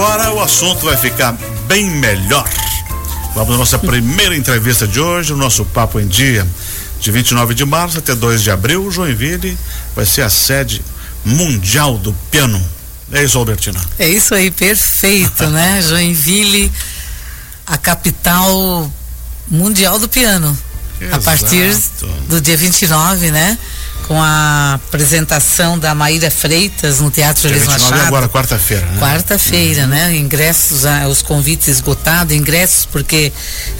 agora o assunto vai ficar bem melhor. Vamos à nossa primeira entrevista de hoje, o nosso Papo em Dia. De 29 de março até 2 de abril, Joinville vai ser a sede mundial do piano. É isso, Albertina? É isso aí, perfeito, né? Joinville, a capital mundial do piano. Exato. A partir do dia 29, né? Com a apresentação da Maíra Freitas no Teatro Elis Machado. agora, quarta-feira, né? Quarta-feira, uhum. né? Ingressos, ah, os convites esgotados, ingressos porque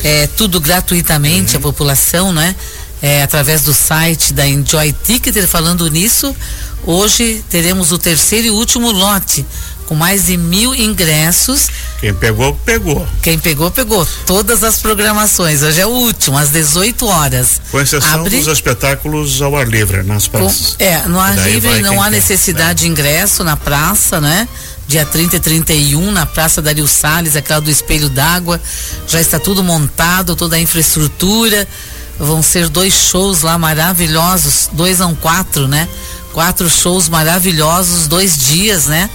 é tudo gratuitamente, uhum. a população, né? É, através do site da Enjoy Ticketer, falando nisso, hoje teremos o terceiro e último lote com mais de mil ingressos. Quem pegou, pegou. Quem pegou, pegou. Todas as programações. Hoje é o último, às 18 horas. Com exceção Abre... dos espetáculos ao ar livre, nas praças. Com... É, no ar livre não há quer, necessidade né? de ingresso na praça, né? Dia 30 e 31, na Praça Dario Salles, aquela do Espelho d'Água. Já está tudo montado, toda a infraestrutura. Vão ser dois shows lá maravilhosos, dois a um quatro, né? Quatro shows maravilhosos, dois dias, né?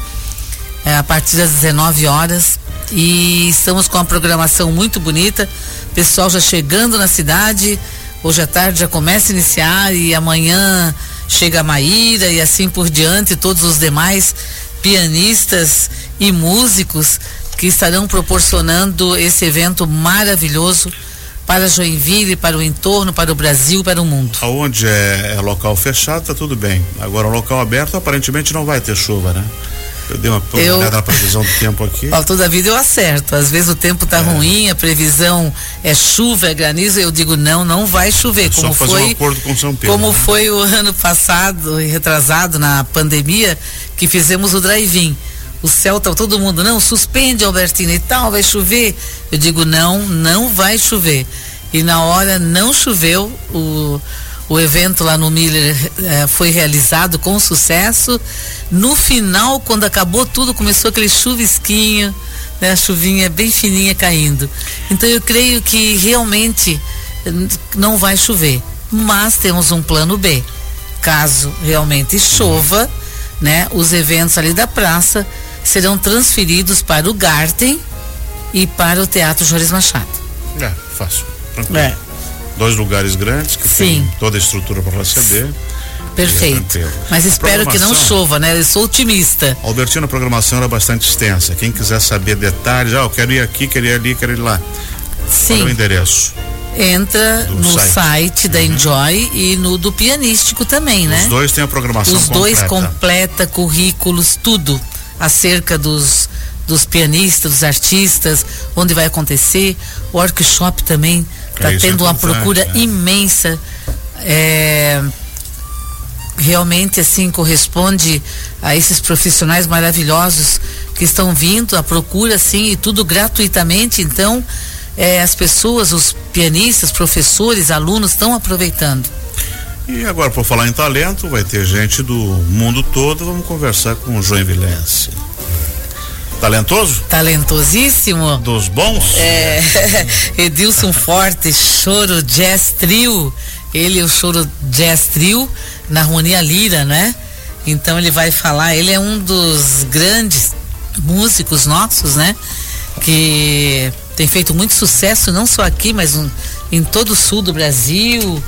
é, a partir das 19 horas. E estamos com uma programação muito bonita. Pessoal já chegando na cidade. Hoje à tarde já começa a iniciar e amanhã chega a Maíra e assim por diante, todos os demais pianistas e músicos que estarão proporcionando esse evento maravilhoso para Joinville, para o entorno, para o Brasil, para o mundo. Aonde é, é local fechado, tá tudo bem. Agora, local aberto, aparentemente não vai ter chuva, né? Eu dei uma eu, olhada na previsão do tempo aqui. Ó, toda a vida eu acerto. Às vezes o tempo tá é. ruim, a previsão é chuva, é granizo, eu digo não, não vai chover. É como só foi, um acordo com São Pedro. Como né? foi o ano passado e retrasado na pandemia que fizemos o drive-in. O céu tá todo mundo, não, suspende Albertina e tal, vai chover. Eu digo não, não vai chover. E na hora não choveu, o o evento lá no Miller eh, foi realizado com sucesso. No final, quando acabou tudo, começou aquele chuvisquinho, né, a chuvinha bem fininha caindo. Então eu creio que realmente eh, não vai chover, mas temos um plano B. Caso realmente chova, né, os eventos ali da praça serão transferidos para o Garten e para o Teatro Jores Machado. É, fácil. Tranquilo. É dois lugares grandes que Sim. tem toda a estrutura para receber. Perfeito. Mas espero que não chova, né? Eu sou otimista. Albertina, a programação era bastante extensa. Quem quiser saber detalhes, ah, eu quero ir aqui, quero ir ali, quero ir lá. Sim. Qual é o endereço? Entra do no site, site da uhum. Enjoy e no do pianístico também, né? Os dois têm a programação Os completa. dois completa currículos, tudo acerca dos dos pianistas, dos artistas, onde vai acontecer, workshop também Está é, tendo é uma procura é. imensa. É, realmente assim corresponde a esses profissionais maravilhosos que estão vindo, a procura assim e tudo gratuitamente. Então, é, as pessoas, os pianistas, professores, alunos estão aproveitando. E agora, por falar em talento, vai ter gente do mundo todo. Vamos conversar com o João Vilense. Talentoso? Talentosíssimo. Dos bons? É. Edilson Forte, Choro Jazz Trio. Ele, o Choro Jazz Trio, na Harmonia Lira, né? Então ele vai falar, ele é um dos grandes músicos nossos, né? Que tem feito muito sucesso, não só aqui, mas um, em todo o sul do Brasil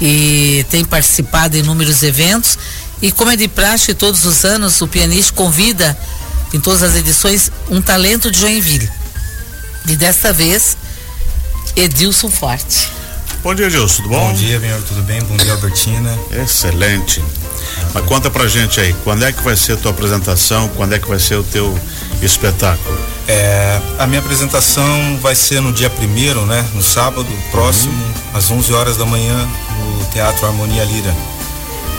e tem participado em inúmeros eventos. E como é de praxe, todos os anos o pianista convida em todas as edições, um talento de Joinville. E desta vez, Edilson Forte. Bom dia, Edilson, tudo bom? Bom dia, Benhor, tudo bem? Bom dia, Albertina. Excelente. Mas conta pra gente aí, quando é que vai ser a tua apresentação, quando é que vai ser o teu espetáculo? É, a minha apresentação vai ser no dia primeiro, né? No sábado próximo, uhum. às 11 horas da manhã, no Teatro Harmonia Lira.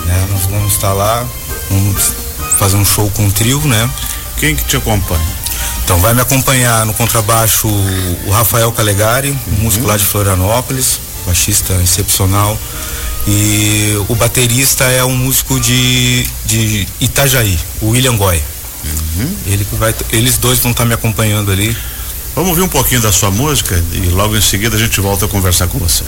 Né? Nós vamos estar lá, vamos fazer um show com um trio, né? Quem que te acompanha? Então vai me acompanhar no contrabaixo o Rafael Calegari, uhum. músico lá de Florianópolis, baixista excepcional. E o baterista é um músico de, de Itajaí, o William Goy. Uhum. Ele vai, eles dois vão estar tá me acompanhando ali. Vamos ouvir um pouquinho da sua música e logo em seguida a gente volta a conversar com você.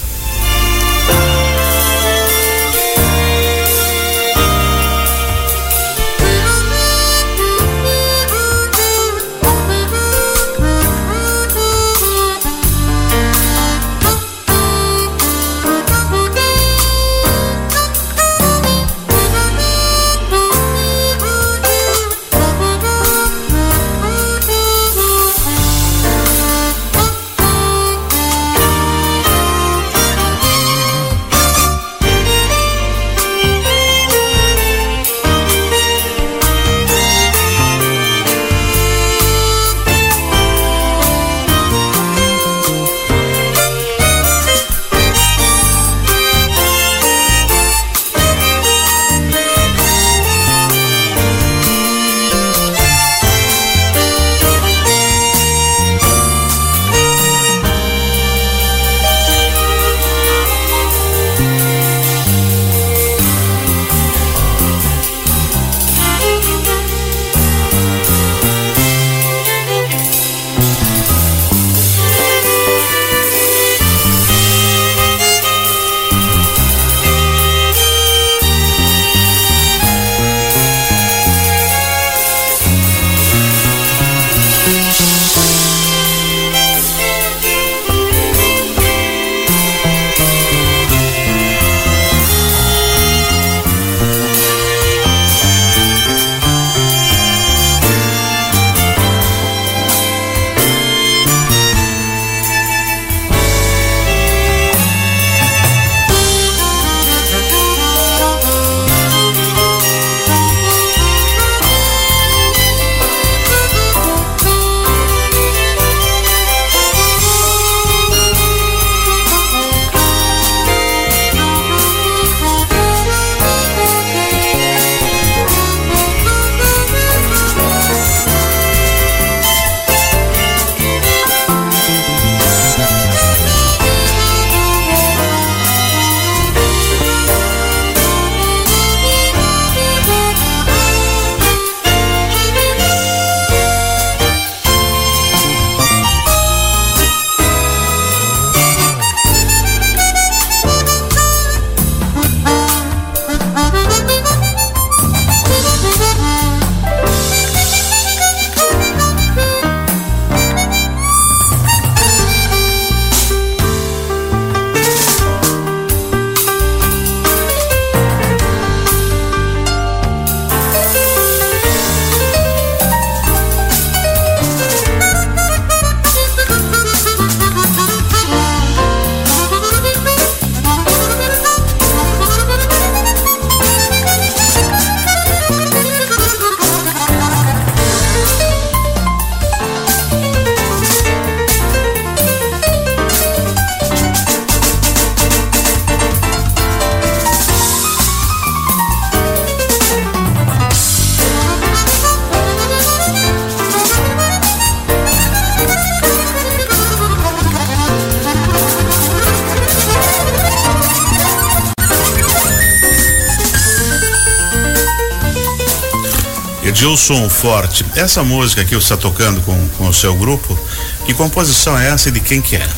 Edilson Forte, essa música que você está tocando com, com o seu grupo, que composição é essa e de quem que é?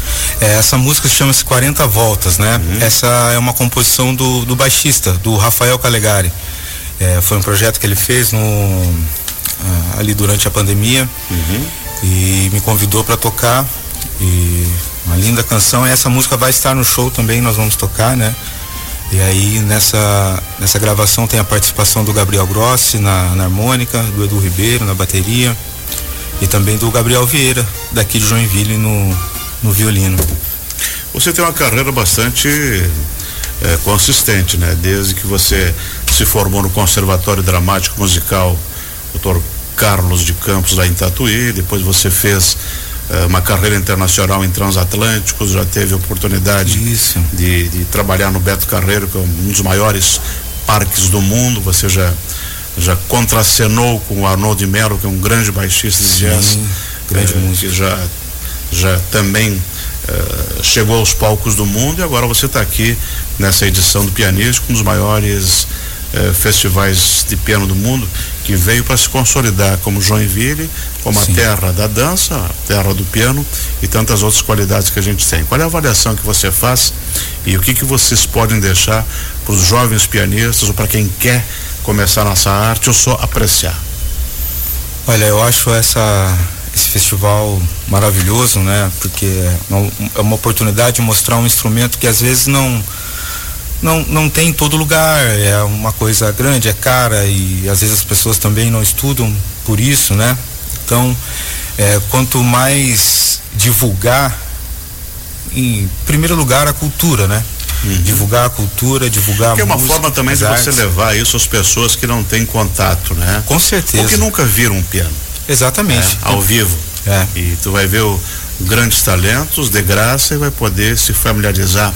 é essa música chama-se 40 Voltas, né? Uhum. Essa é uma composição do, do baixista, do Rafael Calegari. É, foi um projeto que ele fez no, ah, ali durante a pandemia uhum. e me convidou para tocar. E uma linda canção. E essa música vai estar no show também, nós vamos tocar, né? E aí nessa, nessa gravação tem a participação do Gabriel Grossi na, na harmônica, do Edu Ribeiro na bateria e também do Gabriel Vieira, daqui de Joinville no, no violino. Você tem uma carreira bastante é, consistente, né? Desde que você se formou no Conservatório Dramático Musical, Dr. Carlos de Campos lá em Tatuí, depois você fez uma carreira internacional em transatlânticos, já teve oportunidade de, de, trabalhar no Beto Carreiro, que é um dos maiores parques do mundo. Você já, já contracenou com o Arnold de Mello, que é um grande baixista de jazz, grande uh, músico. que já, já também uh, chegou aos palcos do mundo e agora você está aqui nessa edição do Pianístico, um dos maiores uh, festivais de piano do mundo que veio para se consolidar como Joinville, como Sim. a terra da dança, a terra do piano e tantas outras qualidades que a gente tem. Qual é a avaliação que você faz e o que que vocês podem deixar para os jovens pianistas ou para quem quer começar nessa arte ou só apreciar? Olha, eu acho essa esse festival maravilhoso, né? Porque é uma, é uma oportunidade de mostrar um instrumento que às vezes não não, não tem em todo lugar, é uma coisa grande, é cara e às vezes as pessoas também não estudam por isso, né? Então, é, quanto mais divulgar, em primeiro lugar, a cultura, né? Uhum. Divulgar a cultura, divulgar que a música. é uma forma também de artes. você levar isso às pessoas que não têm contato, né? Com certeza. Ou que nunca viram um piano. Exatamente. É, ao vivo. É. E tu vai ver o, grandes talentos de graça e vai poder se familiarizar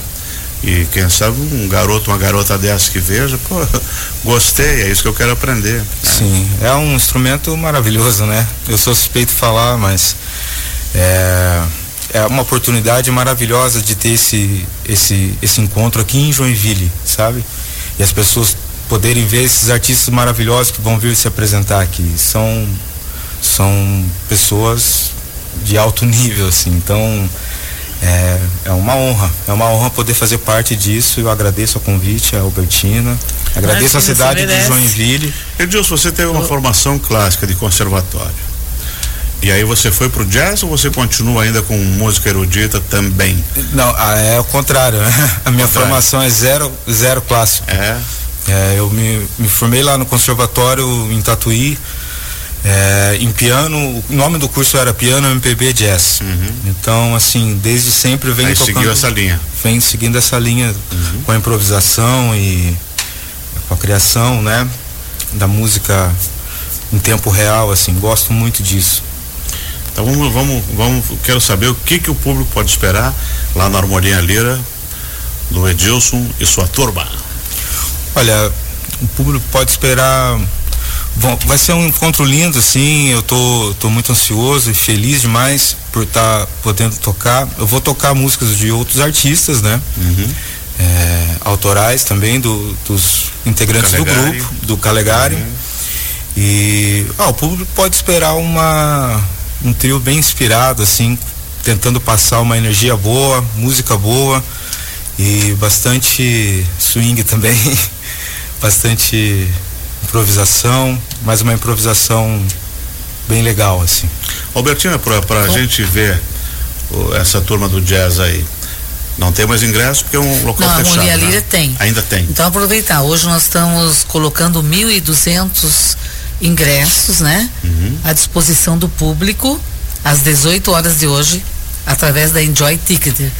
e quem sabe um garoto, uma garota dessa que veja, pô, gostei, é isso que eu quero aprender. Né? Sim, é um instrumento maravilhoso, né? Eu sou suspeito de falar, mas é, é uma oportunidade maravilhosa de ter esse, esse, esse encontro aqui em Joinville, sabe? E as pessoas poderem ver esses artistas maravilhosos que vão vir se apresentar aqui. São, são pessoas de alto nível, assim. Então, é, é uma honra, é uma honra poder fazer parte disso. Eu agradeço o convite a Albertina, agradeço a cidade de Joinville. Edilson, você teve uma formação clássica de conservatório. E aí você foi pro jazz ou você continua ainda com música erudita também? Não, é o contrário, né? A minha contrário. formação é zero, zero clássico. É. é eu me, me formei lá no conservatório em Tatuí, é, em piano, o nome do curso era Piano MPB Jazz. Uhum. Então, assim, desde sempre vem tocando. seguiu essa linha. Vem seguindo essa linha uhum. com a improvisação e com a criação, né? Da música em tempo real, assim, gosto muito disso. Então vamos, vamos, vamos, quero saber o que que o público pode esperar lá na Harmonia Lira do Edilson e sua turma. Olha, o público pode esperar Bom, vai ser um encontro lindo, sim. Eu tô, tô muito ansioso e feliz demais por estar tá podendo tocar. Eu vou tocar músicas de outros artistas, né? Uhum. É, autorais também do, dos integrantes do, do grupo, do Calegari. Uhum. E ah, o público pode esperar uma um trio bem inspirado, assim, tentando passar uma energia boa, música boa e bastante swing também, bastante improvisação, mas uma improvisação bem legal, assim. Albertina, para a gente ver o, essa turma do jazz aí, não tem mais ingresso porque é um local não, fechado. Não, a Líria né? tem. Ainda tem. Então aproveitar. Hoje nós estamos colocando 1.200 ingressos, né? Uhum. À disposição do público às 18 horas de hoje através da Enjoy Ticket.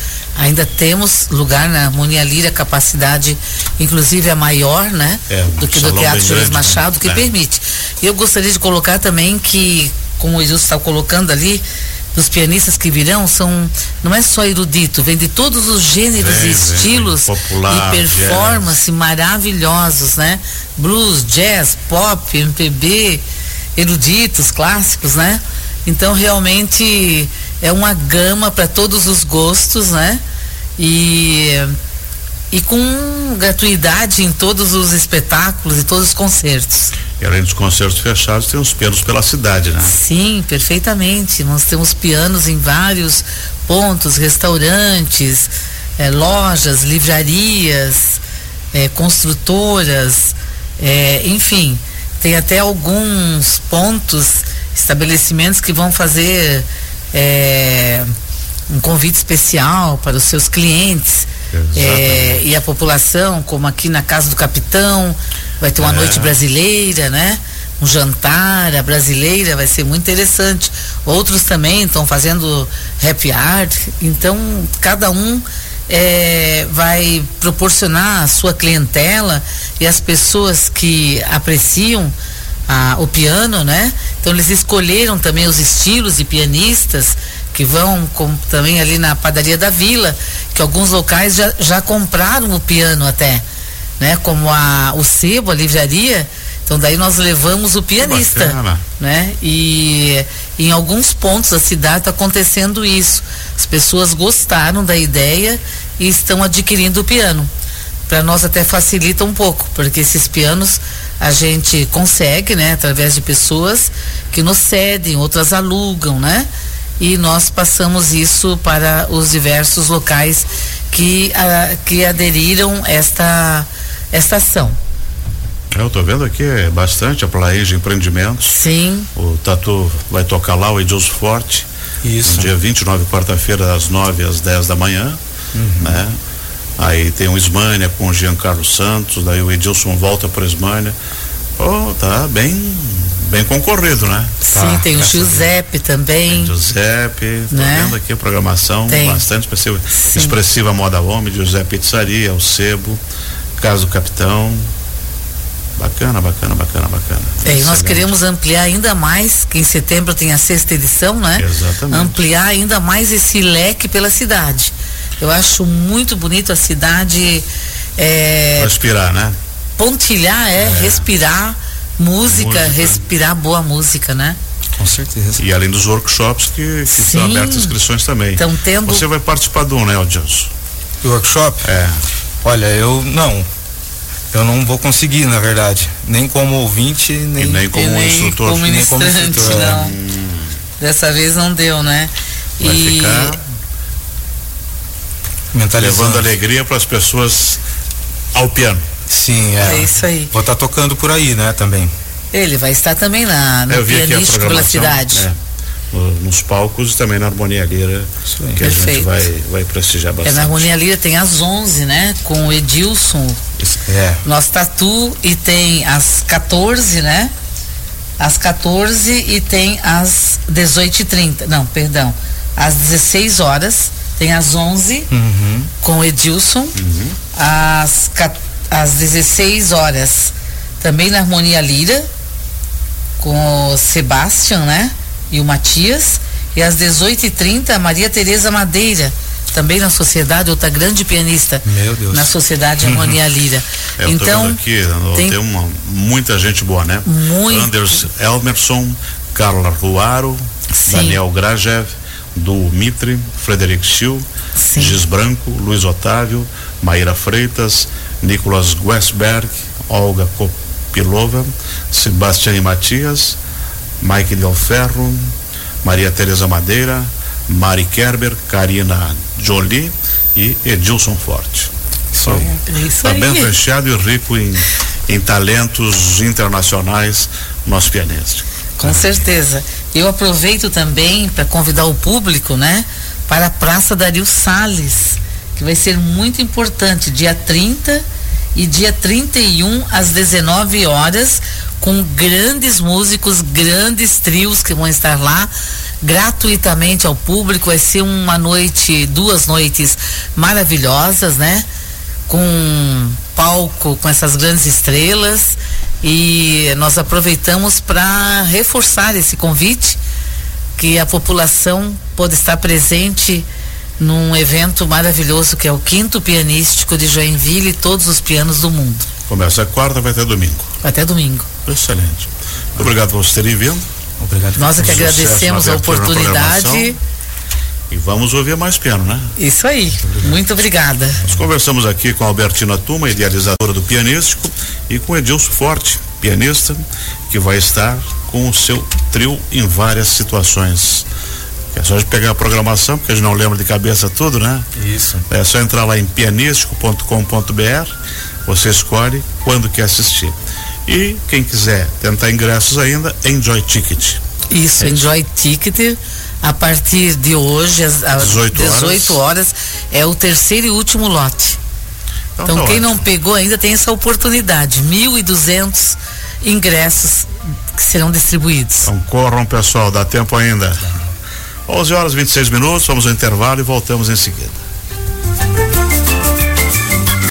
Ainda temos lugar na Harmonia Lira, capacidade inclusive a maior, né? É, do que do Teatro Júlio né? Machado, que é. permite. E eu gostaria de colocar também que, como o Edilson está colocando ali, dos pianistas que virão são não é só erudito, vem de todos os gêneros vem, e estilos vem, popular, e performance jazz. maravilhosos, né? Blues, jazz, pop, MPB, eruditos, clássicos, né? Então realmente é uma gama para todos os gostos, né? E, e com gratuidade em todos os espetáculos e todos os concertos. E além dos concertos fechados, tem os pianos pela cidade, né? Sim, perfeitamente. Nós temos pianos em vários pontos, restaurantes, eh, lojas, livrarias, eh, construtoras, eh, enfim, tem até alguns pontos, estabelecimentos que vão fazer um convite especial para os seus clientes é, e a população, como aqui na Casa do Capitão, vai ter uma é. noite brasileira, né? Um jantar, a brasileira vai ser muito interessante. Outros também estão fazendo happy art. Então, cada um é, vai proporcionar a sua clientela e as pessoas que apreciam a, o piano, né? Então eles escolheram também os estilos de pianistas que vão com, também ali na padaria da Vila, que alguns locais já, já compraram o piano até, né? Como a, o sebo, a livraria. Então daí nós levamos o pianista, né? E em alguns pontos da cidade está acontecendo isso. As pessoas gostaram da ideia e estão adquirindo o piano. Para nós até facilita um pouco, porque esses pianos a gente consegue, né, através de pessoas que nos cedem, outras alugam, né? E nós passamos isso para os diversos locais que, a, que aderiram esta, esta ação. Eu estou vendo aqui é bastante a Plaíge Empreendimentos. Sim. O Tatu vai tocar lá, o Edilson Forte. Isso. No dia 29, quarta-feira, das 9 às 10 da manhã. Uhum. Né? Aí tem o Ismânia com o Giancarlo Santos, daí o Edilson volta para o Ismânia. Oh, tá bem bem concorrido, né? Sim, tá, tem o Giuseppe também. Tem Giuseppe, né? vendo aqui a programação tem. bastante expressiva. Sim. Expressiva Moda Homem, José Pizzaria, o Sebo, Casa do Capitão. Bacana, bacana, bacana, bacana. É, e nós queremos ampliar ainda mais, que em setembro tem a sexta edição, né? Exatamente. Ampliar ainda mais esse leque pela cidade. Eu acho muito bonito a cidade. É, respirar, né? Pontilhar, é, é. respirar música, música, respirar boa música, né? Com certeza. E além dos workshops que, que estão abertas inscrições também. Estão tendo. Você vai participar do, né, Adilson? Do workshop? É. Olha, eu não. Eu não vou conseguir, na verdade. Nem como ouvinte, nem, e nem como nem instrutor. Como nem como instrutor. Não. Hum. Dessa vez não deu, né? Vai e... ficar levando alegria para as pessoas ao piano. Sim, é. É isso aí. Vou estar tá tocando por aí, né, também. Ele vai estar também na, no pianístico pela cidade. É, nos palcos e também na Harmonia Lira, que Perfeito. a gente vai, vai prestigiar bastante. É, na Harmonia Lira tem às 11, né? Com o Edilson, é. nosso tatu, e tem às 14, né? Às 14 e tem às 18h30. Não, perdão. Às 16 horas, tem às 11 uhum. com o Edilson. Uhum. Às 14 às 16 horas, também na Harmonia Lira, com o Sebastian, né? E o Matias. E às 18h30, a Maria Tereza Madeira, também na sociedade, outra grande pianista. Meu Deus. Na sociedade Harmonia Lira. É, então, aqui, tem, tem uma, muita gente boa, né? Muito. Anders Elmerson, Carla Ruaro, Sim. Daniel Grajev, do Mitre, Frederico Schill, Gis Branco, Luiz Otávio, Maíra Freitas, Nicolas Westberg, Olga Kopilova, Sebastiane Matias, Mike Del Ferro, Maria Tereza Madeira, Mari Kerber, Karina Jolie e Edilson Forte. Isso aí. Está bem fechado e rico em, em talentos internacionais nosso pianista. Com certeza. Eu aproveito também para convidar o público, né, para a Praça Dario Sales que vai ser muito importante, dia 30 e dia 31 às 19 horas, com grandes músicos, grandes trios que vão estar lá gratuitamente ao público. Vai ser uma noite, duas noites maravilhosas, né? Com palco com essas grandes estrelas e nós aproveitamos para reforçar esse convite que a população pode estar presente num evento maravilhoso que é o quinto pianístico de Joinville e todos os pianos do mundo. Começa quarta, vai até domingo. Até domingo. Excelente. Obrigado por vocês terem vindo. Obrigado. Nós é que agradecemos a oportunidade. E vamos ouvir mais piano, né? Isso aí. Muito obrigada. Nós conversamos aqui com a Albertina Tuma, idealizadora do Pianístico, e com Edilson Forte, pianista, que vai estar com o seu trio em várias situações. É só a gente pegar a programação, porque a gente não lembra de cabeça tudo, né? Isso. É só entrar lá em pianístico.com.br, você escolhe quando quer assistir. E quem quiser tentar ingressos ainda, Enjoy Ticket. Isso, é Enjoy Ticket a partir de hoje, às, às 18, 18 horas. horas. é o terceiro e último lote. Então, então tá quem ótimo. não pegou ainda tem essa oportunidade. 1.200 ingressos que serão distribuídos. Então corram, pessoal, dá tempo ainda. 11 horas e 26 minutos, vamos ao intervalo e voltamos em seguida.